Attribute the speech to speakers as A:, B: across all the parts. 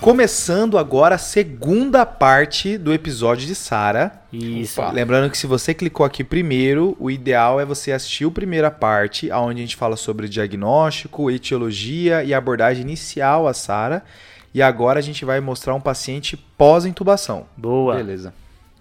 A: Começando agora a segunda parte do episódio de Sara.
B: Isso.
A: Opa. Lembrando que se você clicou aqui primeiro, o ideal é você assistir a primeira parte, onde a gente fala sobre diagnóstico, etiologia e abordagem inicial a Sara. E agora a gente vai mostrar um paciente pós-intubação.
B: Boa.
A: Beleza.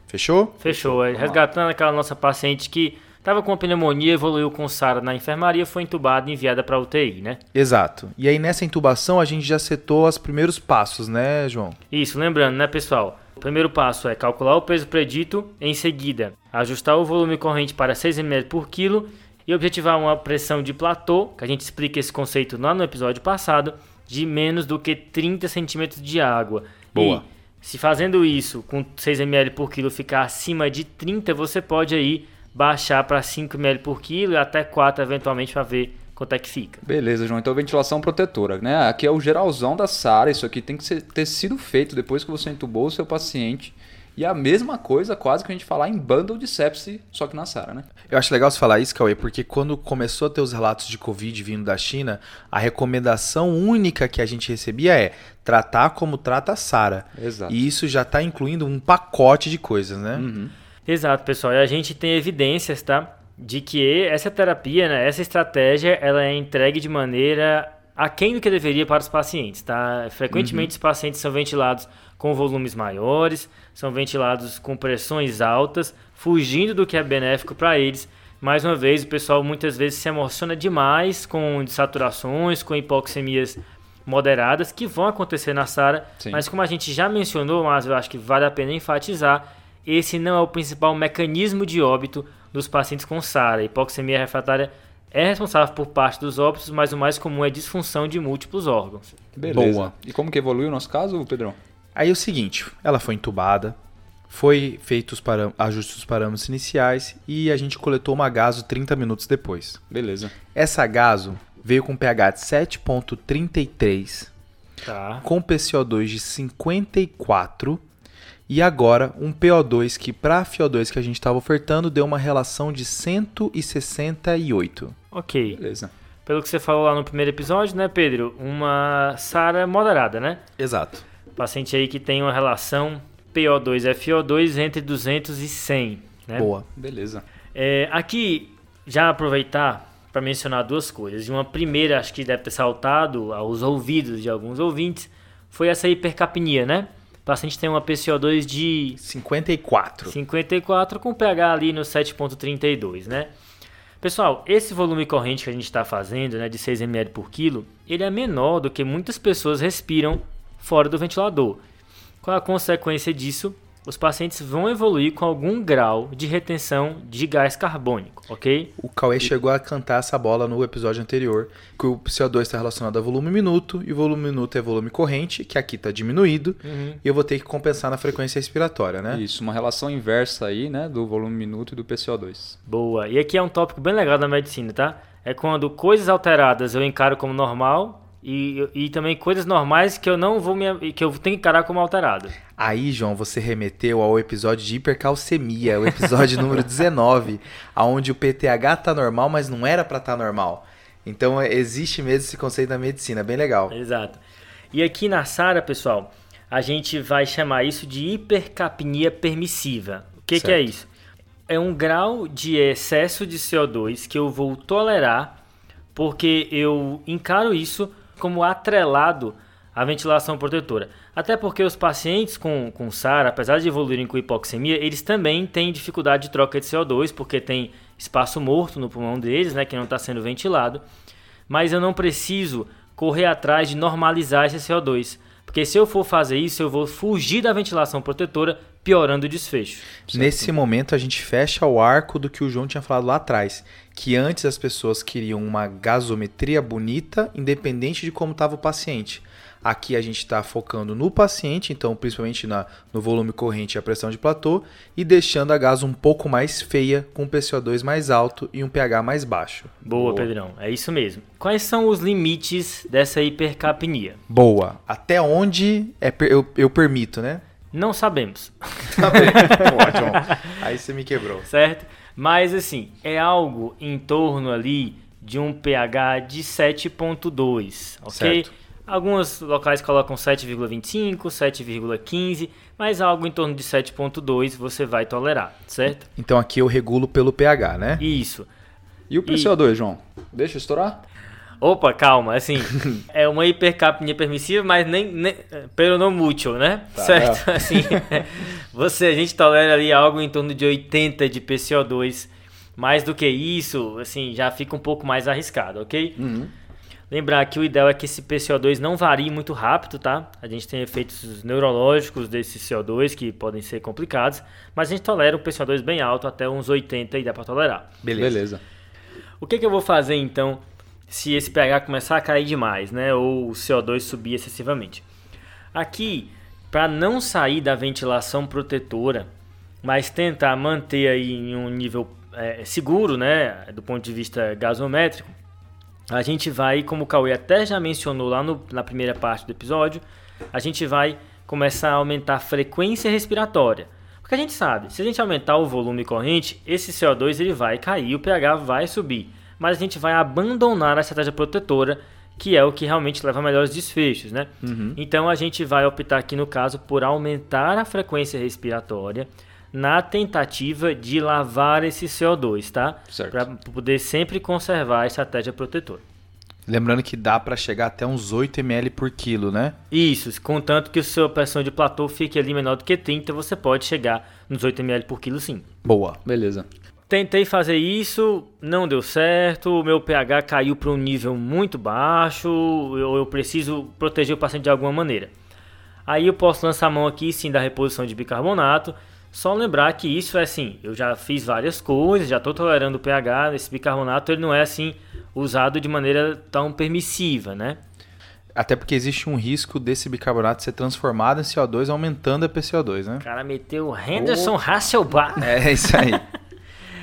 A: Fechou?
B: Fechou. É, Resgatando aquela nossa paciente que estava com pneumonia, evoluiu com SARA na enfermaria, foi entubada e enviada para UTI, né?
A: Exato. E aí nessa intubação a gente já setou os primeiros passos, né, João?
B: Isso, lembrando, né, pessoal? O primeiro passo é calcular o peso predito, em seguida, ajustar o volume corrente para 6 ml por quilo e objetivar uma pressão de platô, que a gente explica esse conceito lá no episódio passado, de menos do que 30 centímetros de água.
A: Boa.
B: E se fazendo isso com 6 ml por quilo ficar acima de 30, você pode aí baixar para 5 ml por quilo e até 4 eventualmente para ver quanto é que fica.
C: Beleza, João. Então, ventilação protetora, né? Aqui é o geralzão da SARA. Isso aqui tem que ser, ter sido feito depois que você entubou o seu paciente. E a mesma coisa, quase que a gente falar em bundle de sepsi, só que na SARA, né?
A: Eu acho legal você falar isso, Cauê, porque quando começou a ter os relatos de Covid vindo da China, a recomendação única que a gente recebia é tratar como trata a SARA.
C: Exato.
A: E isso já está incluindo um pacote de coisas, né?
C: Uhum.
B: Exato, pessoal. E a gente tem evidências, tá? De que essa terapia, né, essa estratégia, ela é entregue de maneira aquém do que deveria para os pacientes, tá? Frequentemente os pacientes são ventilados com volumes maiores, são ventilados com pressões altas, fugindo do que é benéfico para eles. Mais uma vez, o pessoal muitas vezes se emociona demais com desaturações, com hipoxemias moderadas que vão acontecer na SARA, mas como a gente já mencionou, mas eu acho que vale a pena enfatizar, esse não é o principal mecanismo de óbito dos pacientes com SARA. A hipoxemia refratária é responsável por parte dos óbitos, mas o mais comum é disfunção de múltiplos órgãos.
C: Beleza.
A: Boa.
C: E como que evoluiu o nosso caso, Pedrão?
A: Aí é o seguinte, ela foi entubada, foi feito os ajustes dos parâmetros iniciais e a gente coletou uma gaso 30 minutos depois.
C: Beleza.
A: Essa gaso veio com pH de 7.33,
B: Tá.
A: com PCO2 de 54 e agora um PO2 que para FiO2 que a gente estava ofertando deu uma relação de 168.
B: Ok.
C: Beleza.
B: Pelo que você falou lá no primeiro episódio, né, Pedro? Uma SARA moderada, né?
A: Exato.
B: Paciente aí que tem uma relação PO2-FO2 entre 200 e 100, né?
A: Boa.
C: Beleza.
B: É, aqui, já aproveitar para mencionar duas coisas. E uma primeira, acho que deve ter saltado aos ouvidos de alguns ouvintes, foi essa hipercapnia, né? O paciente tem uma PCO2 de
A: 54.
B: 54 com pH ali no 7.32, né? Pessoal, esse volume corrente que a gente está fazendo, né, de 6 ml por quilo, ele é menor do que muitas pessoas respiram fora do ventilador. Qual a consequência disso? Os pacientes vão evoluir com algum grau de retenção de gás carbônico, ok?
A: O Cauê chegou a cantar essa bola no episódio anterior, que o CO2 está relacionado a volume minuto, e volume minuto é volume corrente, que aqui está diminuído, e eu vou ter que compensar na frequência respiratória, né?
C: Isso, uma relação inversa aí, né? Do volume minuto e do PCO2.
B: Boa. E aqui é um tópico bem legal da medicina, tá? É quando coisas alteradas eu encaro como normal e, e também coisas normais que eu não vou me, que eu tenho que encarar como alterado.
A: Aí, João, você remeteu ao episódio de hipercalcemia, o episódio número 19, aonde o PTH tá normal, mas não era para estar normal. Então, é, existe mesmo esse conceito na medicina, bem legal.
B: Exato. E aqui na SARA, pessoal, a gente vai chamar isso de hipercapnia permissiva. O que, que é isso? É um grau de excesso de CO2 que eu vou tolerar porque eu encaro isso como atrelado à ventilação protetora. Até porque os pacientes com, com SARA, apesar de evoluírem com hipoxemia, eles também têm dificuldade de troca de CO2 porque tem espaço morto no pulmão deles, né, que não está sendo ventilado. Mas eu não preciso correr atrás de normalizar esse CO2. Porque se eu for fazer isso, eu vou fugir da ventilação protetora, piorando o desfecho.
A: Nesse momento, a gente fecha o arco do que o João tinha falado lá atrás, que antes as pessoas queriam uma gasometria bonita, independente de como estava o paciente. Aqui a gente está focando no paciente, então principalmente na, no volume corrente e a pressão de platô, e deixando a gaso um pouco mais feia, com um PCO2 mais alto e um pH mais baixo.
B: Boa, Pedrão. É isso mesmo. Quais são os limites dessa hipercapnia?
A: Boa. Até onde é per- eu, eu permito, né?
B: Não sabemos,
A: Tá bem. Ótimo. Aí você me quebrou.
B: certo? Mas assim, é algo em torno ali de um pH de 7.2, ok?
A: Certo.
B: Alguns locais colocam 7,25, 7,15, mas algo em torno de 7,2 você vai tolerar, certo?
A: Então aqui eu regulo pelo pH, né?
B: Isso.
C: E o PCO2, João? Deixa estourar?
B: Opa, calma, assim, é uma hipercapnia permissiva, mas nem, nem pelo não mútil, né?
C: Tá,
B: certo? Assim, você, a gente tolera ali algo em torno de 80 de PCO2. Mais do que isso, assim, já fica um pouco mais arriscado, ok?
C: Uhum.
B: Lembrar que o ideal é que esse PCO2 não varie muito rápido, tá? A gente tem efeitos neurológicos desse CO2 que podem ser complicados, mas a gente tolera um PCO2 bem alto, até uns 80 e dá para tolerar.
A: Beleza.
C: Beleza.
B: O que, que eu vou fazer então se esse pH começar a cair demais, né? Ou o CO2 subir excessivamente? Aqui, para não sair da ventilação protetora, mas tentar manter aí em um nível é, seguro, né? Do ponto de vista gasométrico, a gente vai, como o Cauê até já mencionou lá no, na primeira parte do episódio, a gente vai começar a aumentar a frequência respiratória. Porque a gente sabe, se a gente aumentar o volume corrente, esse CO2 ele vai cair, o pH vai subir. Mas a gente vai abandonar a estratégia protetora, que é o que realmente leva a melhores desfechos, né? Então a gente vai optar aqui no caso por aumentar a frequência respiratória na tentativa de lavar esse CO2, tá?
C: Certo.
B: Para poder sempre conservar a estratégia protetora.
A: Lembrando que dá para chegar até uns 8 ml por quilo, né?
B: Isso, contanto que a sua pressão de platô fique ali menor do que 30, você pode chegar nos 8 ml por quilo sim.
A: Boa.
C: Beleza.
B: Tentei fazer isso, não deu certo, o meu pH caiu para um nível muito baixo, eu, eu preciso proteger o paciente de alguma maneira. Aí eu posso lançar a mão aqui sim da reposição de bicarbonato, só lembrar que isso é assim, eu já fiz várias coisas, já estou tolerando o pH, esse bicarbonato ele não é assim usado de maneira tão permissiva, né?
A: Até porque existe um risco desse bicarbonato ser transformado em CO2, aumentando a PCO2, né?
B: O cara meteu o Henderson Hasselbalch.
A: É isso aí.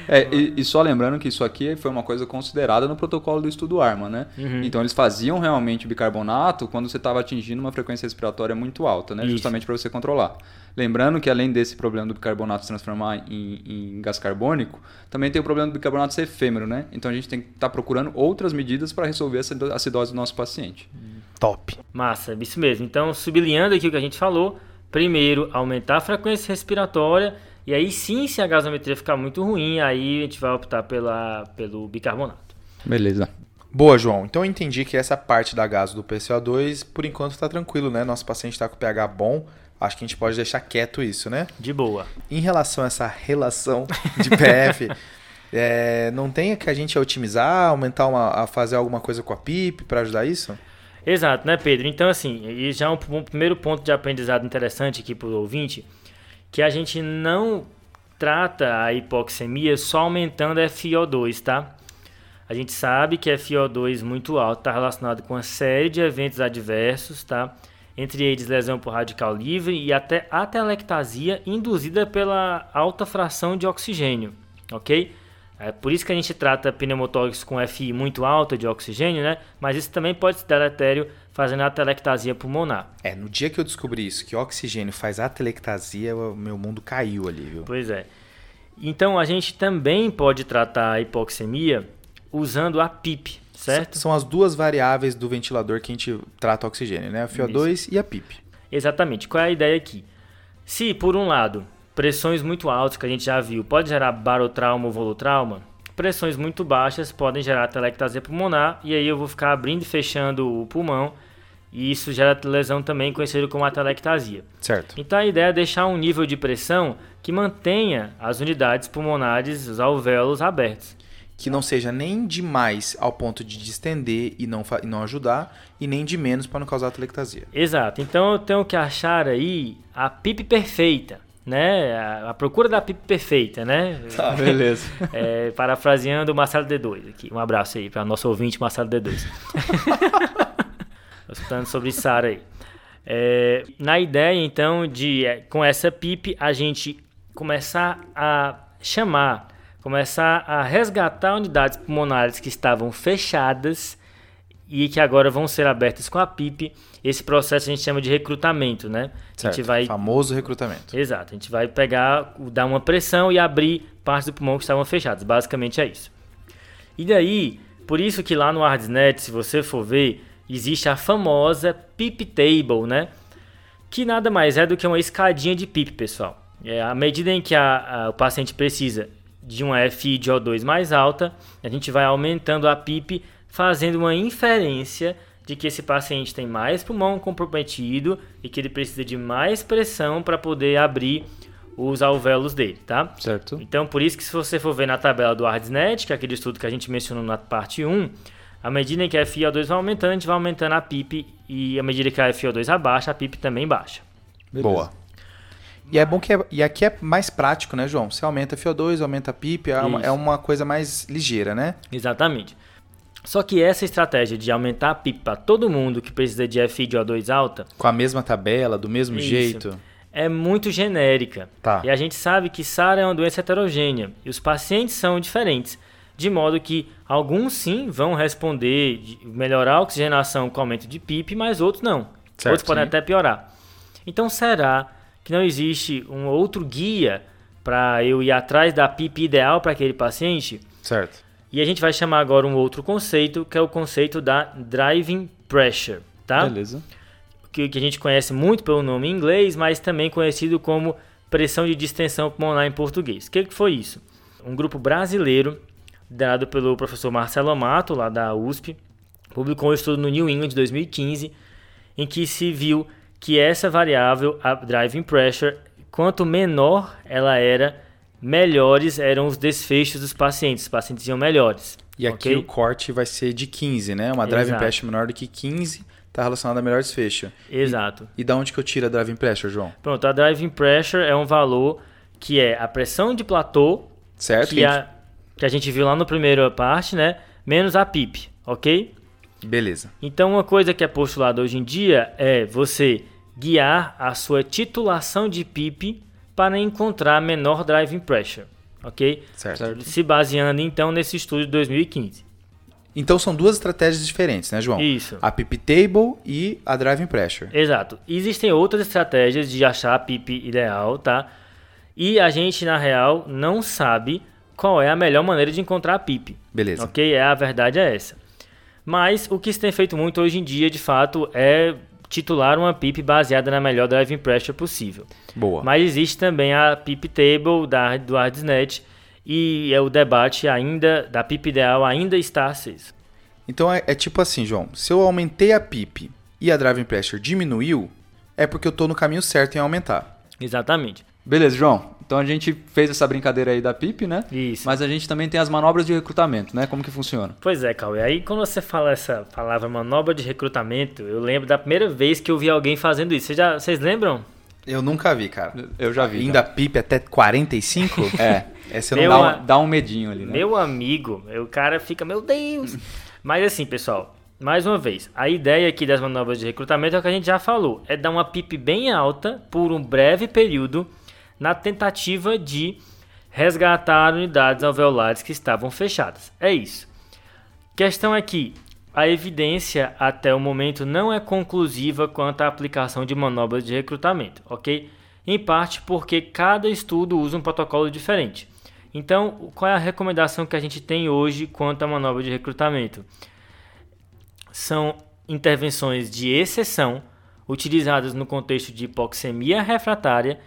C: É, e, e só lembrando que isso aqui foi uma coisa considerada no protocolo do estudo ARMA, né?
B: Uhum.
C: Então eles faziam realmente bicarbonato quando você estava atingindo uma frequência respiratória muito alta, né?
B: Isso.
C: Justamente para você controlar. Lembrando que além desse problema do bicarbonato se transformar em, em gás carbônico, também tem o problema do bicarbonato ser efêmero, né? Então a gente tem que estar procurando outras medidas para resolver essa acidose do nosso paciente.
A: Top.
B: Massa, isso mesmo. Então, sublinhando aqui o que a gente falou, primeiro, aumentar a frequência respiratória, e aí sim, se a gasometria ficar muito ruim, aí a gente vai optar pela, pelo bicarbonato.
C: Beleza.
A: Boa, João. Então eu entendi que essa parte da gaso do PCO2, por enquanto está tranquilo, né? Nosso paciente está com pH bom. Acho que a gente pode deixar quieto isso, né?
B: De boa.
A: Em relação a essa relação de PF, é, não tem que a gente otimizar, aumentar uma, a fazer alguma coisa com a PIP para ajudar isso?
B: Exato, né, Pedro? Então, assim, e já um, um primeiro ponto de aprendizado interessante aqui para o ouvinte, que a gente não trata a hipoxemia só aumentando a FiO2, tá? A gente sabe que a FiO2 muito alto está relacionado com uma série de eventos adversos, tá? Entre eles lesão por radical livre e até atelectasia induzida pela alta fração de oxigênio, ok? É por isso que a gente trata pneumotórax com FI muito alta de oxigênio, né? Mas isso também pode ser deletério fazendo atelectasia pulmonar.
A: É, no dia que eu descobri isso, que oxigênio faz atelectasia, o meu mundo caiu ali, viu?
B: Pois é. Então a gente também pode tratar a hipoxemia usando a PIP, certo?
A: São as duas variáveis do ventilador que a gente trata oxigênio, né? A FiO2 e a PIP.
B: Exatamente. Qual é a ideia aqui? Se, por um lado, pressões muito altas, que a gente já viu, pode gerar barotrauma ou volutrauma, pressões muito baixas podem gerar atelectasia pulmonar, e aí eu vou ficar abrindo e fechando o pulmão, e isso gera lesão também conhecida como atelectasia.
A: Certo.
B: Então a ideia é deixar um nível de pressão que mantenha as unidades pulmonares, os alvéolos abertos.
A: Que não seja nem demais ao ponto de distender e não, e não ajudar, e nem de menos para não causar atelectasia.
B: Exato. Então eu tenho que achar aí a PIP perfeita, né? A, a procura da PIP perfeita, né?
C: Tá, beleza.
B: É, parafraseando o Marcelo D2 aqui. Um abraço aí para nosso ouvinte Marcelo D2. Tô escutando sobre Sara aí. É, na ideia, então, de é, com essa PIP a gente começar a chamar, começar a resgatar unidades pulmonares que estavam fechadas e que agora vão ser abertas com a PIP. Esse processo a gente chama de recrutamento, né? A
A: Certo.
B: gente vai
A: Famoso recrutamento.
B: Exato, a gente vai pegar, dar uma pressão e abrir partes do pulmão que estavam fechadas. Basicamente é isso. E daí, por isso que lá no ArdsNet, se você for ver, existe a famosa PIP Table, né? Que nada mais é do que uma escadinha de PIP, pessoal. É, à medida em que a, a, o paciente precisa de uma FI de O2 mais alta, a gente vai aumentando a PIP, fazendo uma inferência de que esse paciente tem mais pulmão comprometido e que ele precisa de mais pressão para poder abrir os alvéolos dele, tá?
C: Certo.
B: Então, por isso que se você for ver na tabela do ARDSNET, que é aquele estudo que a gente mencionou na parte 1, à medida em que a FiO2 vai aumentando, a gente vai aumentando a PIP e à medida que a FiO2 abaixa, a PIP também baixa.
A: Beleza. Boa. E é bom que é, e aqui é mais prático, né, João? Você aumenta a FiO2, aumenta a PIP, é uma, é uma coisa mais ligeira, né?
B: Exatamente. Só que essa estratégia de aumentar a PIP para todo mundo que precisa de FI de O2 alta.
A: Com a mesma tabela, do mesmo isso, jeito.
B: É muito genérica.
A: Tá.
B: E a gente sabe que SARA é uma doença heterogênea. E os pacientes são diferentes. De modo que alguns sim vão responder, melhorar a oxigenação com aumento de PIP, mas outros não. Certo, outros podem sim. até piorar. Então será que não existe um outro guia para eu ir atrás da PIP ideal para aquele paciente?
A: Certo.
B: E a gente vai chamar agora um outro conceito, que é o conceito da driving pressure, tá?
C: Beleza.
B: Que, que a gente conhece muito pelo nome em inglês, mas também conhecido como pressão de distensão pulmonar em português. O que, que foi isso? Um grupo brasileiro, dado pelo professor Marcelo Amato, lá da USP, publicou um estudo no New England de 2015, em que se viu que essa variável, a driving pressure, quanto menor ela era, melhores eram os desfechos dos pacientes. Os pacientes iam melhores.
A: E aqui okay? o corte vai ser de 15, né? Uma driving Exato. pressure menor do que 15 está relacionado a melhor desfecho.
B: Exato.
A: E, e da onde que eu tiro a driving pressure, João?
B: Pronto, a driving pressure é um valor que é a pressão de platô,
A: certo?
B: Que, a, que a gente viu lá no primeiro parte, né? Menos a PIP, ok?
A: Beleza.
B: Então, uma coisa que é postulada hoje em dia é você guiar a sua titulação de PIP para encontrar menor driving pressure, ok?
A: Certo.
B: Se baseando então nesse estudo de 2015.
A: Então são duas estratégias diferentes, né, João?
B: Isso.
A: A PIP Table e a Driving Pressure.
B: Exato. Existem outras estratégias de achar a PIP ideal, tá? E a gente, na real, não sabe qual é a melhor maneira de encontrar a PIP.
A: Beleza.
B: Ok? É, a verdade é essa. Mas o que se tem feito muito hoje em dia, de fato, é titular uma PIP baseada na melhor driving pressure possível.
A: Boa.
B: Mas existe também a PIP Table da, do ArdsNet e é o debate ainda da PIP ideal ainda está aceso.
A: Então é, é, tipo assim, João, se eu aumentei a PIP e a driving pressure diminuiu, é porque eu estou no caminho certo em aumentar.
B: Exatamente.
C: Beleza, João. Então a gente fez essa brincadeira aí da PIP, né?
B: Isso.
C: Mas a gente também tem as manobras de recrutamento, né? Como que funciona?
B: Pois é, Cauê. Aí quando você fala essa palavra manobra de recrutamento, eu lembro da primeira vez que eu vi alguém fazendo isso. Vocês, já, vocês lembram?
A: Eu nunca vi, cara.
C: Eu já vi.
A: Ainda PIP até 45?
C: é. Essa não dá, um, dá um medinho ali, né?
B: Meu amigo, o cara fica, meu Deus. Mas assim, pessoal, mais uma vez, a ideia aqui das manobras de recrutamento é o que a gente já falou. É dar uma PIP bem alta por um breve período na tentativa de resgatar unidades alveolares que estavam fechadas. É isso. Questão é que a evidência até o momento não é conclusiva quanto à aplicação de manobras de recrutamento, ok? Em parte porque cada estudo usa um protocolo diferente. Então, qual é a recomendação que a gente tem hoje quanto à manobra de recrutamento? São intervenções de exceção utilizadas no contexto de hipoxemia refratária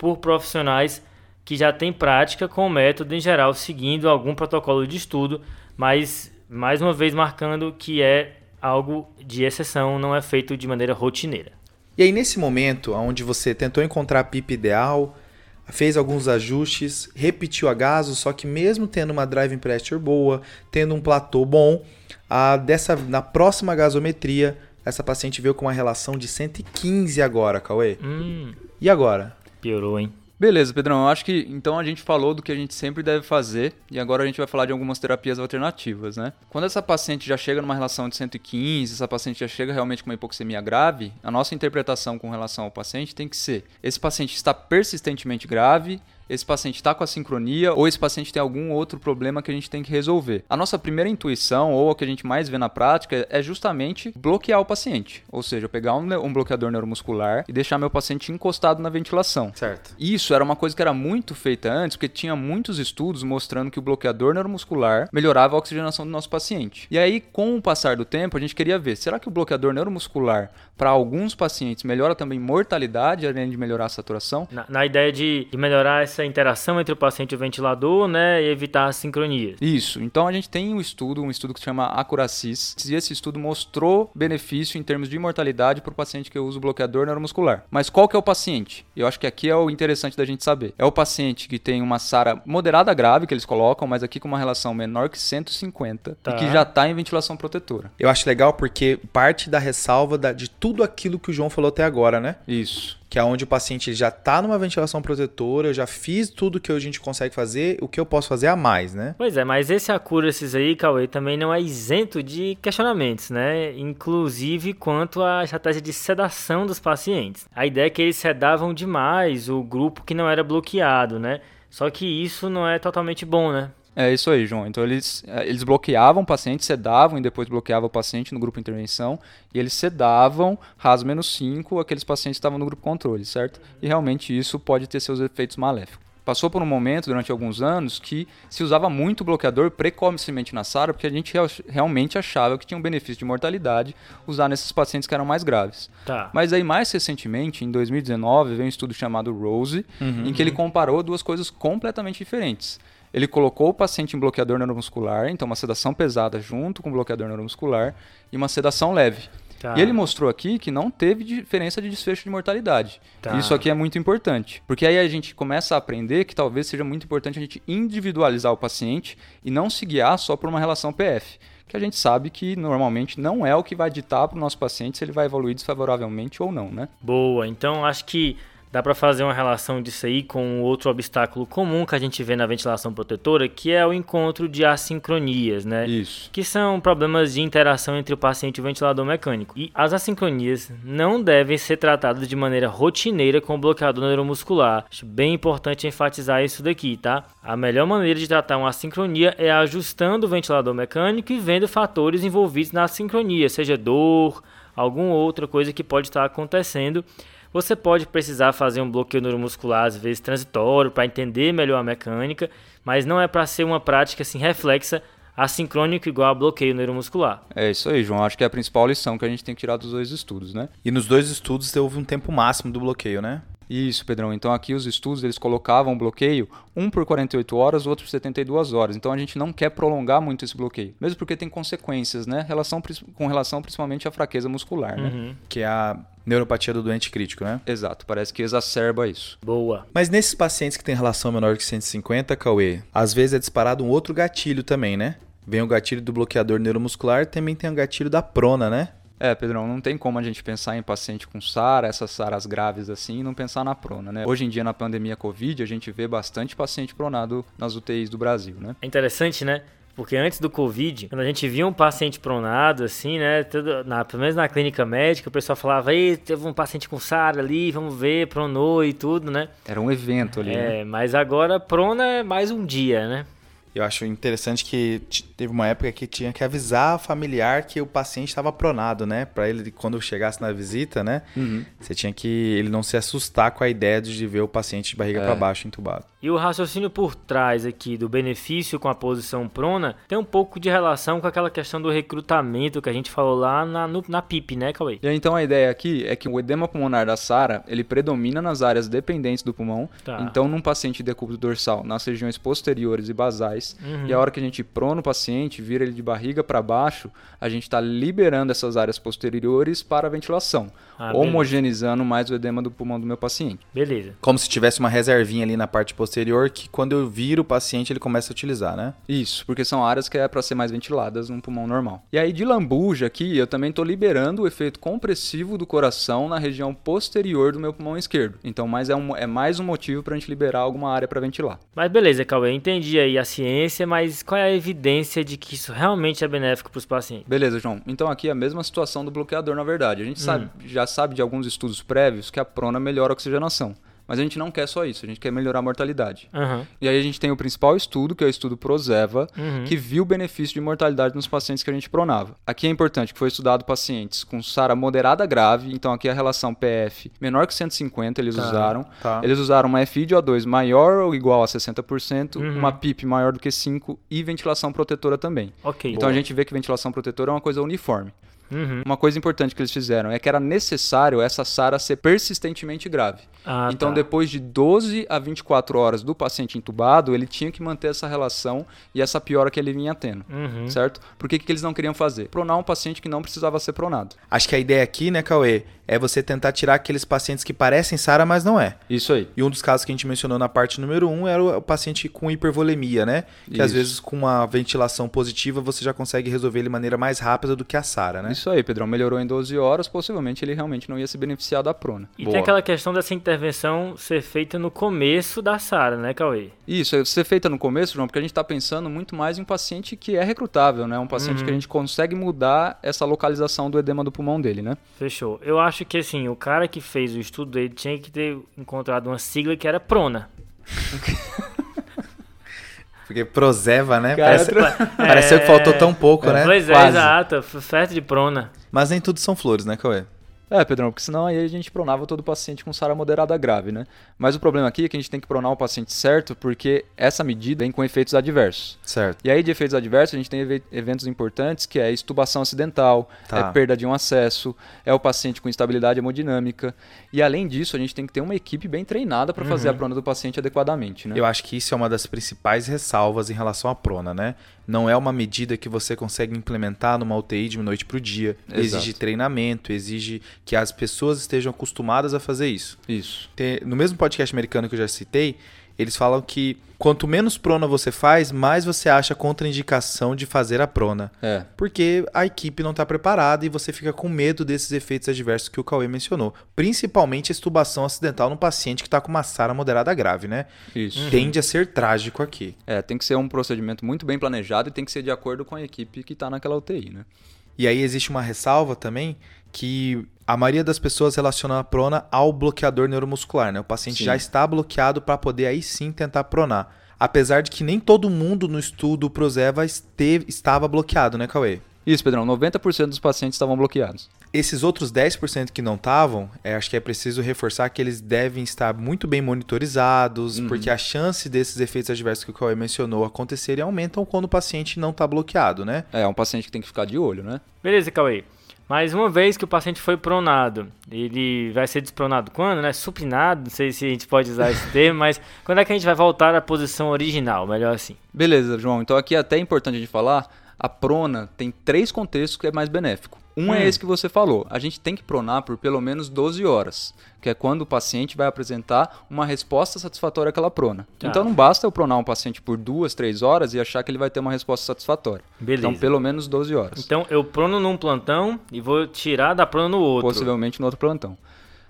B: por profissionais que já têm prática com o método em geral, seguindo algum protocolo de estudo, mas mais uma vez marcando que é algo de exceção, não é feito de maneira rotineira.
A: E aí nesse momento, onde você tentou encontrar a PIP ideal, fez alguns ajustes, repetiu a gaso, só que mesmo tendo uma driving pressure boa, tendo um platô bom, a dessa na próxima gasometria, essa paciente veio com uma relação de 115 agora, Cauê.
B: Hum.
A: E agora?
B: Piorou, hein?
C: Beleza, Pedrão. Eu acho que então a gente falou do que a gente sempre deve fazer e agora a gente vai falar de algumas terapias alternativas, né? Quando essa paciente já chega numa relação de 115, essa paciente já chega realmente com uma hipoxemia grave, a nossa interpretação com relação ao paciente tem que ser: esse paciente está persistentemente grave, esse paciente está com a sincronia ou esse paciente tem algum outro problema que a gente tem que resolver. A nossa primeira intuição, ou o que a gente mais vê na prática, é justamente bloquear o paciente. Ou seja, pegar um, um bloqueador neuromuscular e deixar meu paciente encostado na ventilação.
A: Certo.
C: Isso era uma coisa que era muito feita antes, porque tinha muitos estudos mostrando que o bloqueador neuromuscular melhorava a oxigenação do nosso paciente. E aí, com o passar do tempo, a gente queria ver, será que o bloqueador neuromuscular, para alguns pacientes, melhora também mortalidade, além de melhorar a saturação?
B: Na, na ideia de, de, melhorar essa interação entre o paciente e o ventilador, né, e evitar as sincronias.
C: Isso. Então a gente tem um estudo, um estudo que se chama Acuracis, e esse estudo mostrou benefício em termos de mortalidade para o paciente que usa o bloqueador neuromuscular. Mas qual que é o paciente? Eu acho que aqui é o interessante da gente saber. É o paciente que tem uma SARA moderada grave, que eles colocam, mas aqui com uma relação menor que 150, tá. e que já está em ventilação protetora.
A: Eu acho legal porque parte da ressalva da, de tudo aquilo que o João falou até agora, né?
C: Isso
A: que é onde o paciente já está numa ventilação protetora, eu já fiz tudo que a gente consegue fazer, o que eu posso fazer a mais, né?
B: Pois é, mas esse Acurasis aí, Cauê, também não é isento de questionamentos, né? Inclusive quanto à estratégia de sedação dos pacientes. A ideia é que eles sedavam demais o grupo que não era bloqueado, né? Só que isso não é totalmente bom, né?
C: É isso aí, João. Então eles, é, eles bloqueavam o paciente, sedavam e depois bloqueavam o paciente no grupo intervenção. E eles sedavam, raso menos 5, aqueles pacientes que estavam no grupo controle, certo? E realmente isso pode ter seus efeitos maléficos. Passou por um momento, durante alguns anos, que se usava muito bloqueador precocemente na SARA, porque a gente realmente achava que tinha um benefício de mortalidade usar nesses pacientes que eram mais graves.
B: Tá.
C: Mas aí, mais recentemente, em 2019, veio um estudo chamado ROSE, uhum, em que ele comparou duas coisas completamente diferentes ele colocou o paciente em bloqueador neuromuscular, então uma sedação pesada junto com bloqueador neuromuscular e uma sedação leve. Tá. E ele mostrou aqui que não teve diferença de desfecho de mortalidade. Tá. Isso aqui é muito importante, porque aí a gente começa a aprender que talvez seja muito importante a gente individualizar o paciente e não se guiar só por uma relação PF que a gente sabe que normalmente não é o que vai ditar para o nosso paciente se ele vai evoluir desfavoravelmente ou não, né?
B: Boa, então acho que dá para fazer uma relação disso aí com outro obstáculo comum que a gente vê na ventilação protetora, que é o encontro de assincronias, né?
C: Isso.
B: Que são problemas de interação entre o paciente e o ventilador mecânico. E as assincronias não devem ser tratadas de maneira rotineira com o bloqueador neuromuscular. Acho bem importante enfatizar isso daqui, tá? A melhor maneira de tratar uma assincronia é ajustando o ventilador mecânico e vendo fatores envolvidos na assincronia, seja dor, alguma outra coisa que pode estar acontecendo você pode precisar fazer um bloqueio neuromuscular, às vezes transitório, para entender melhor a mecânica, mas não é para ser uma prática assim reflexa assincrônico igual a bloqueio neuromuscular.
C: É isso aí, João. Acho que é a principal lição que a gente tem que tirar dos dois estudos, né?
A: E nos dois estudos houve um tempo máximo do bloqueio, né?
C: Isso, Pedrão. Então aqui os estudos eles colocavam o bloqueio um por 48 horas, o outro por 72 horas. Então a gente não quer prolongar muito esse bloqueio, mesmo porque tem consequências, né? Relação, com relação principalmente à fraqueza muscular, né?
A: Uhum. Que é a neuropatia do doente crítico, né?
C: Exato, parece que exacerba isso.
B: Boa.
A: Mas nesses pacientes que têm relação menor que 150, Cauê, às vezes é disparado um outro gatilho também, né? Vem o gatilho do bloqueador neuromuscular, também tem o gatilho da prona, né?
C: É, Pedrão, não tem como a gente pensar em paciente com SARA, essas SARAs graves assim, e não pensar na prona, né? Hoje em dia, na pandemia Covid, a gente vê bastante paciente pronado nas UTIs do Brasil, né?
B: É interessante, né? Porque antes do Covid, quando a gente via um paciente pronado, assim, né? Tudo, na, pelo menos na clínica médica, o pessoal falava, ei, teve um paciente com SARA ali, vamos ver, pronou e tudo, né?
C: Era um evento ali.
B: É,
C: né?
B: mas agora prona é mais um dia, né?
A: Eu acho interessante que teve uma época que tinha que avisar a familiar que o paciente estava pronado, né? Para ele, quando chegasse na visita, né? Uhum. Você tinha que ele não se assustar com a ideia de ver o paciente de barriga é. para baixo entubado.
B: E o raciocínio por trás aqui do benefício com a posição prona tem um pouco de relação com aquela questão do recrutamento que a gente falou lá na, no, na PIP, né, Cauê?
C: E então a ideia aqui é que o edema pulmonar da SARA, ele predomina nas áreas dependentes do pulmão. Tá. Então, num paciente de decúbito dorsal, nas regiões posteriores e basais, uhum. e a hora que a gente prona o paciente, vira ele de barriga para baixo, a gente está liberando essas áreas posteriores para a ventilação, ah, homogeneizando mais o edema do pulmão do meu paciente.
B: Beleza.
A: Como se tivesse uma reservinha ali na parte posterior posterior que quando eu viro o paciente ele começa a utilizar, né?
C: Isso, porque são áreas que é para ser mais ventiladas num pulmão normal. E aí de lambuja aqui, eu também estou liberando o efeito compressivo do coração na região posterior do meu pulmão esquerdo. Então, mais é, um, é mais um motivo para a gente liberar alguma área para ventilar.
B: Mas beleza, Cauê, entendi aí a ciência, mas qual é a evidência de que isso realmente é benéfico para os pacientes?
C: Beleza, João. Então aqui é a mesma situação do bloqueador, na verdade. A gente hum. sabe, já sabe de alguns estudos prévios que a prona melhora a oxigenação. Mas a gente não quer só isso, a gente quer melhorar a mortalidade.
B: Aham.
C: E aí a gente tem o principal estudo, que é o estudo Prozeva,
B: Uhum.
C: que viu o benefício de mortalidade nos pacientes que a gente pronava. Aqui é importante que foi estudado pacientes com SARA moderada grave, então aqui a relação PF menor que 150 eles
B: Tá,
C: usaram.
A: tá.
C: Eles usaram uma FI de O2 maior ou igual a 60%,
B: Uhum.
C: uma PIP maior do que 5 e ventilação protetora também.
B: Ok.
C: Então a gente vê que ventilação protetora é uma coisa uniforme.
B: Uhum.
C: Uma coisa importante que eles fizeram é que era necessário essa SARA ser persistentemente grave.
B: Ah,
C: então,
B: tá.
C: depois de 12 a 24 horas do paciente entubado, ele tinha que manter essa relação e essa piora que ele vinha tendo.
B: Uhum.
C: Certo? Por que, que eles não queriam fazer? Pronar um paciente que não precisava ser pronado.
A: Acho que a ideia aqui, né, Cauê, é você tentar tirar aqueles pacientes que parecem SARA, mas não é.
C: Isso aí.
A: E um dos casos que a gente mencionou na parte número 1 um era o paciente com hipervolemia, né? Que às
C: Isso.
A: vezes com uma ventilação positiva você já consegue resolver ele de maneira mais rápida do que a SARA, né?
C: Isso aí, Pedrão. Melhorou em 12 horas, possivelmente ele realmente não ia se beneficiar da prona.
B: E
A: Boa.
B: tem aquela questão dessa intervenção ser feita no começo da SARA, né, Cauê?
C: Isso, é ser feita no começo, João, porque a gente está pensando muito mais em um paciente que é recrutável, né? Um paciente que a gente consegue mudar essa localização do edema do pulmão dele, né?
B: Fechou. Eu acho que assim, o cara que fez o estudo dele tinha que ter encontrado uma sigla que era prona.
A: Porque Prozeva, né?
C: Cara,
A: Parece- Pareceu que faltou tão pouco, né?
B: Pois é,
C: Quase.
B: exato. Festa de prona.
A: Mas nem tudo são flores, né, Cauê?
C: É, Pedrão, porque senão aí a gente pronava todo paciente com SARA moderada grave, né? Mas o problema aqui é que a gente tem que pronar o paciente certo, porque essa medida vem com efeitos adversos.
A: Certo.
C: E aí, de efeitos adversos, a gente tem eve- eventos importantes, que é estubação acidental,
A: Tá.
C: é perda de um acesso, é o paciente com instabilidade hemodinâmica. E além disso, a gente tem que ter uma equipe bem treinada para fazer a prona do paciente adequadamente, né?
A: Eu acho que isso é uma das principais ressalvas em relação à prona, né? Não é uma medida que você consegue implementar numa UTI de noite para o dia.
C: Exato.
A: Exige treinamento, exige que as pessoas estejam acostumadas a fazer isso.
C: Isso.
A: Tem- no mesmo podcast americano que eu já citei, eles falam que quanto menos prona você faz, mais você acha contraindicação de fazer a prona.
C: É.
A: Porque a equipe não está preparada e você fica com medo desses efeitos adversos que o Cauê mencionou. Principalmente a estubação acidental no paciente que está com uma SARA moderada grave, né?
C: Isso.
A: Tende a ser trágico aqui.
C: É, tem que ser um procedimento muito bem planejado e tem que ser de acordo com a equipe que está naquela UTI, né?
A: E aí existe uma ressalva também que a maioria das pessoas relaciona a prona ao bloqueador neuromuscular, né? O paciente
C: Sim.
A: já está bloqueado para poder aí sim tentar pronar. Apesar de que nem todo mundo no estudo Prozeva esteve, estava bloqueado, né, Cauê?
C: Isso, Pedrão, 90% dos pacientes estavam bloqueados.
A: Esses outros 10% que não estavam, é, acho que é preciso reforçar que eles devem estar muito bem monitorizados, porque a chance desses efeitos adversos que o Cauê mencionou acontecerem aumentam quando o paciente não está bloqueado, né?
C: É, é um paciente que tem que ficar de olho, né?
B: Beleza, Cauê. Mas uma vez que o paciente foi pronado, ele vai ser despronado quando, né? Supinado, não sei se a gente pode usar esse termo, mas quando é que a gente vai voltar à posição original? Melhor assim.
C: Beleza, João. Então aqui é até importante a gente falar, a prona tem três contextos que é mais benéfico. Um é esse que você falou. A gente tem que pronar por pelo menos 12 horas, que é quando o paciente vai apresentar uma resposta satisfatória àquela prona.
B: Tá.
C: Então não basta eu pronar um paciente por duas, três horas e achar que ele vai ter uma resposta satisfatória.
B: Beleza.
C: Então pelo menos 12 horas.
B: Então eu prono num plantão e vou tirar da prona no outro.
C: Possivelmente no outro plantão.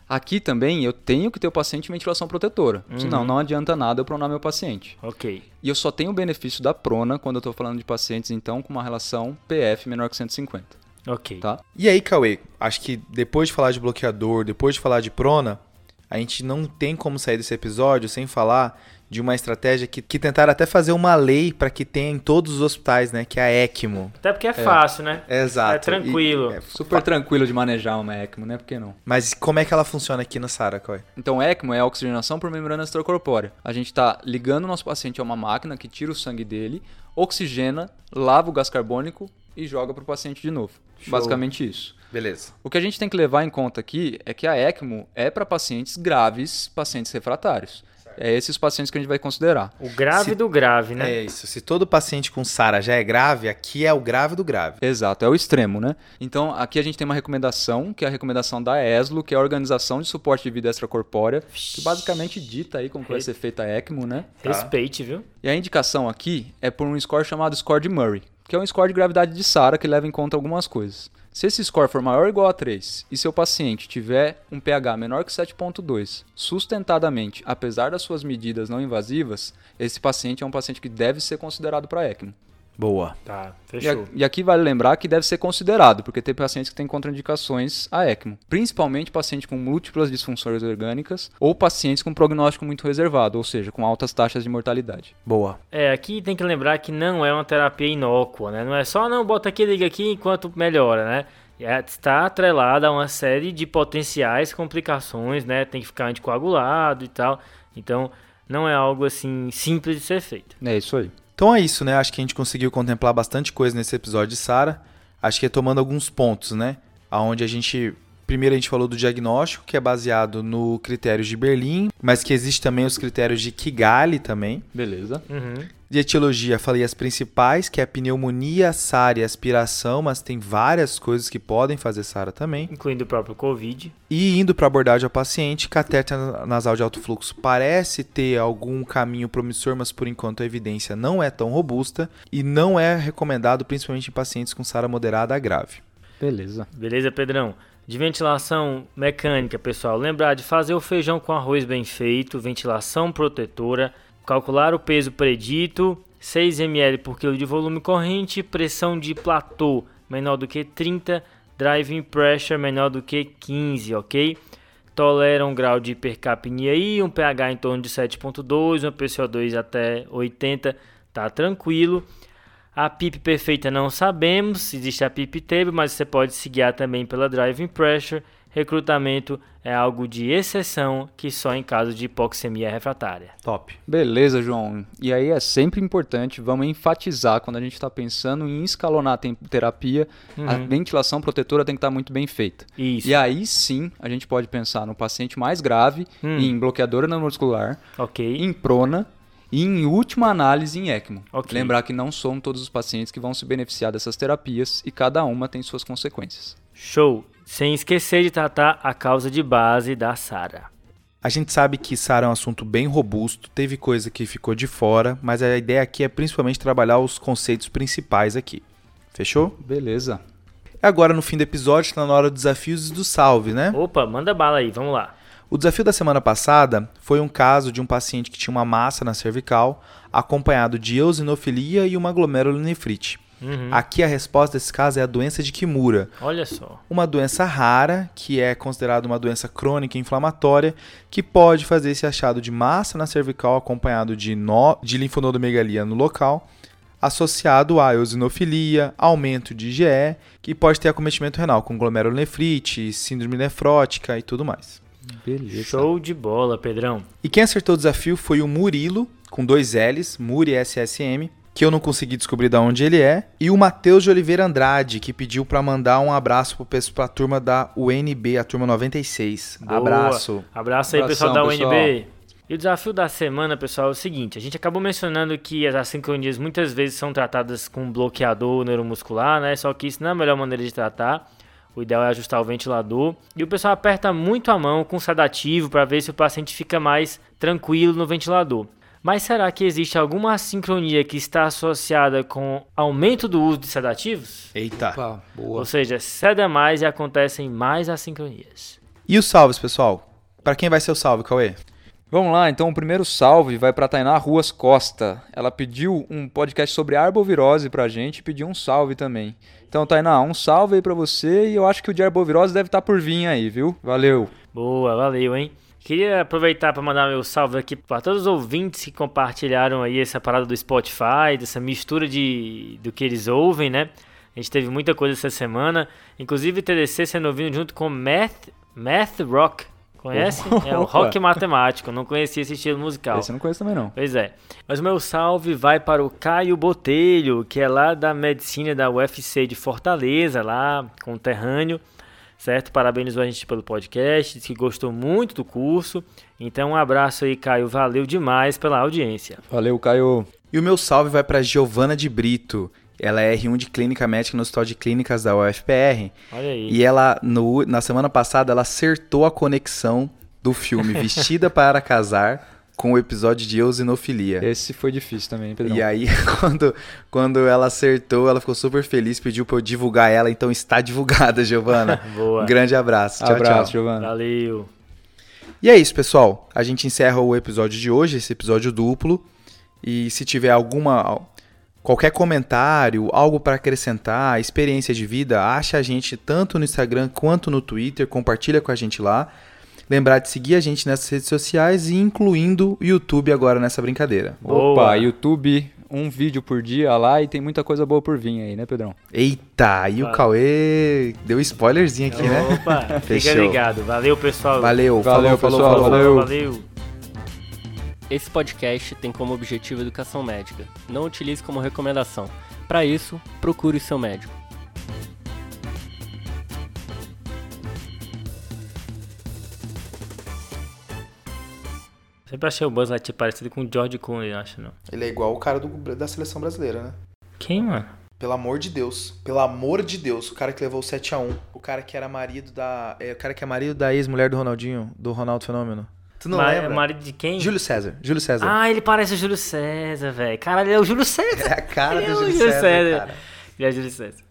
C: Aqui também eu tenho que ter o paciente em ventilação protetora. Senão não adianta nada eu pronar meu paciente.
B: Ok.
C: E eu só tenho o benefício da prona quando eu estou falando de pacientes, então, com uma relação PF menor que 150.
B: Ok.
C: Tá?
A: E aí, Cauê, acho que depois de falar de bloqueador, depois de falar de prona, a gente não tem como sair desse episódio sem falar de uma estratégia que, que tentaram até fazer uma lei para que tenha em todos os hospitais, né? Que é a ECMO.
B: Até porque é, fácil, né?
A: Exato.
B: É tranquilo.
A: E- é,
C: Super tranquilo de manejar uma ECMO, né? Por que não?
A: mas como é que ela funciona aqui no SARA, Cauê?
C: Então, ECMO é a oxigenação por membrana extracorpórea. A gente está ligando o nosso paciente a uma máquina que tira o sangue dele, oxigena, lava o gás carbônico e joga para o paciente de novo.
A: Show.
C: Basicamente isso.
A: Beleza.
C: O que a gente tem que levar em conta aqui é que a ECMO é para pacientes graves, pacientes refratários. É esses pacientes que a gente vai considerar.
B: O grave
A: Se-
B: do grave, né?
A: É isso. Se todo paciente com SARA já é grave, aqui é o grave do grave.
C: Exato, é o extremo, né? Então, aqui a gente tem uma recomendação, que é a recomendação da ESLO, que é a Organização de Suporte de Vida Extracorpórea, que basicamente dita aí como que vai ser feita a ECMO, né?
B: Respeite, viu?
C: E a indicação aqui é por um score chamado score de Murray, que é um score de gravidade de SARA que leva em conta algumas coisas. Se esse score for maior ou igual a 3 e seu paciente tiver um pH menor que 7.2, sustentadamente, apesar das suas medidas não invasivas, esse paciente é um paciente que deve ser considerado para ECMO.
A: Boa.
B: Tá,
C: E,
B: fechou.
C: e aqui vale lembrar que deve ser considerado, porque tem pacientes que têm contraindicações a ECMO, principalmente pacientes com múltiplas disfunções orgânicas ou pacientes com prognóstico muito reservado, ou seja, com altas taxas de mortalidade.
A: Boa.
B: É, aqui tem que lembrar que não é uma terapia inócua, né? Não é só, não, bota aqui, liga aqui enquanto melhora, né? É, está atrelada a uma série de potenciais complicações, né? Tem que ficar anticoagulado e tal. Então, não é algo assim simples de ser feito.
C: É isso aí.
A: Então é isso, né? Acho que a gente conseguiu contemplar bastante coisa nesse episódio de Sara. Acho que retomando alguns pontos, né? Aonde a gente primeiro a gente falou do diagnóstico, que é baseado no critérios de Berlim, mas que existe também os critérios de Kigali também.
C: Beleza.
B: Uhum.
A: De etiologia, falei as principais, que é a pneumonia, SARA e aspiração, mas tem várias coisas que podem fazer SARA também.
B: Incluindo o próprio Covid.
A: E indo para abordagem ao paciente, catéter nasal de alto fluxo parece ter algum caminho promissor, mas por enquanto a evidência não é tão robusta e não é recomendado principalmente em pacientes com SARA moderada a grave.
C: Beleza.
B: Beleza, Pedrão? De ventilação mecânica, pessoal, lembrar de fazer o feijão com arroz bem feito, ventilação protetora, calcular o peso predito, 6 ml por quilo de volume corrente, pressão de platô menor do que 30, driving pressure menor do que 15, ok? Tolera um grau de hipercapnia aí, um pH em torno de 7.2, um PCO2 até 80, tá tranquilo. A PIP perfeita não sabemos, existe a PIP table, mas você pode se guiar também pela driving pressure. Recrutamento é algo de exceção, que só em caso de hipoxemia refratária.
A: Top.
C: Beleza, João. E aí é sempre importante, vamos enfatizar quando a gente está pensando em escalonar a terapia, a
B: Uhum.
C: ventilação protetora tem que estar muito bem feita.
B: Isso,
C: E aí sim, a gente pode pensar no paciente mais grave,
B: Hum.
C: em bloqueadora neuromuscular,
B: ok.
C: em prona e em última análise em ECMO.
B: Ok.
C: Lembrar que não são todos os pacientes que vão se beneficiar dessas terapias e cada uma tem suas consequências.
B: Show! Sem esquecer de tratar a causa de base da SARA.
A: A gente sabe que SARA é um assunto bem robusto, teve coisa que ficou de fora, mas a ideia aqui é principalmente trabalhar os conceitos principais aqui. Fechou?
C: Beleza.
A: Agora no fim do episódio está na hora dos desafios e do salve, né?
B: Opa, manda bala aí, vamos lá.
A: O desafio da semana passada foi um caso de um paciente que tinha uma massa na cervical, acompanhado de eosinofilia e uma glomerulonefrite.
B: Uhum.
A: Aqui a resposta desse caso é a doença de Kimura,
B: Olha só.
A: uma doença rara, que é considerada uma doença crônica inflamatória, que pode fazer esse achado de massa na cervical acompanhado de, nó, de linfonodomegalia no local, associado a eosinofilia, aumento de IgE, que pode ter acometimento renal com glomerulonefrite, síndrome nefrótica e tudo mais.
C: Beleza.
B: Show de bola, Pedrão.
A: E quem acertou o desafio foi o Murilo, com dois L's, Muri SSM, que eu não consegui descobrir de onde ele é, e o Matheus de Oliveira Andrade, que pediu pra mandar um abraço pro pessoal- pra turma da UNB, a turma 96.
B: Boa.
A: Abraço.
B: Abraço aí,
C: Abração,
B: pessoal da
C: pessoal.
B: UNB. E o desafio da semana, pessoal, é o seguinte: a gente acabou mencionando que as assincronias muitas vezes são tratadas com bloqueador neuromuscular, né? Só que isso não é a melhor maneira de tratar. O ideal é ajustar o ventilador. E o pessoal aperta muito a mão com sedativo para ver se o paciente fica mais tranquilo no ventilador. Mas será que existe alguma assincronia que está associada com aumento do uso de sedativos?
A: Eita.
C: Opa, boa.
B: Ou seja, ceda mais e acontecem mais assincronias.
A: E os salves, pessoal? Pra quem vai ser o salve, Cauê?
C: Vamos lá, então o primeiro salve vai para Tainá Ruas Costa. Ela pediu um podcast sobre arbovirose pra gente e pediu um salve também. Então, Tainá, um salve aí pra você e eu acho que o de arbovirose deve estar por vir aí, viu? Valeu.
B: Boa, valeu, hein? Queria aproveitar para mandar meu salve aqui para todos os ouvintes que compartilharam aí essa parada do Spotify, dessa mistura de do que eles ouvem, né? A gente teve muita coisa essa semana, inclusive TDC sendo ouvido junto com Math, Math Rock. Conhece? É o
C: Opa.
B: rock matemático, não conhecia esse estilo musical.
C: Esse eu não conheço também não.
B: Pois é. Mas o meu salve vai para o Caio Botelho, que é lá da medicina da UFC de Fortaleza, lá conterrâneo, certo? Parabenizou a gente pelo podcast, disse que gostou muito do curso. Então um abraço aí, Caio, valeu demais pela audiência.
C: Valeu, Caio.
A: E o meu salve vai pra Giovana de Brito. Ela é R1 de Clínica Médica no Hospital de Clínicas da UFPR.
B: Olha aí.
A: E ela, no- na semana passada, ela acertou a conexão do filme Vestida para Casar com o episódio de eosinofilia.
C: Esse foi difícil também, Pedrão.
A: E aí, quando, quando ela acertou, ela ficou super feliz, pediu pra eu divulgar ela, então está divulgada, Giovana.
B: Boa.
A: Um grande abraço. Tchau,
C: Abraço,
A: tchau.
C: Giovana.
B: Valeu.
A: E é isso, pessoal. A gente encerra o episódio de hoje, esse episódio duplo. E se tiver alguma Qualquer comentário, algo para acrescentar, experiência de vida, acha a gente tanto no Instagram quanto no Twitter, compartilha com a gente lá. Lembrar de seguir a gente nessas redes sociais e incluindo o YouTube agora nessa brincadeira.
B: Boa.
C: Opa, YouTube, um vídeo por dia lá e tem muita coisa boa por vir aí, né, Pedrão?
A: Eita, e o. Cauê deu spoilerzinho aqui, né?
B: Opa, fica ligado. Valeu, pessoal.
A: Valeu,
C: Valeu,
A: falou,
C: pessoal,
A: falou, falou.
C: valeu.
B: Valeu.
D: Esse podcast tem como objetivo educação médica. Não utilize como recomendação. Para isso, procure o seu médico.
B: Sempre achei o Buzz Lightyear parecido com o George Clooney, acho não.
A: Ele é igual o cara do- da seleção brasileira, né?
B: Quem, mano?
A: Pelo amor de Deus. Pelo amor de Deus. O cara que levou o 7x1. O cara que era marido da. É, o cara que é marido da ex-mulher do Ronaldinho, do Ronaldo Fenômeno. Tu não
B: Ma-
A: lembra?
B: marido de quem?
A: Júlio César. Júlio César.
B: Ah, ele parece o Júlio César, velho. Caralho, ele é o Júlio César.
A: é a cara
B: ele
A: do
B: é
A: Júlio
B: Júlio
A: César,
B: César.
A: cara.
B: Ele é o Júlio César.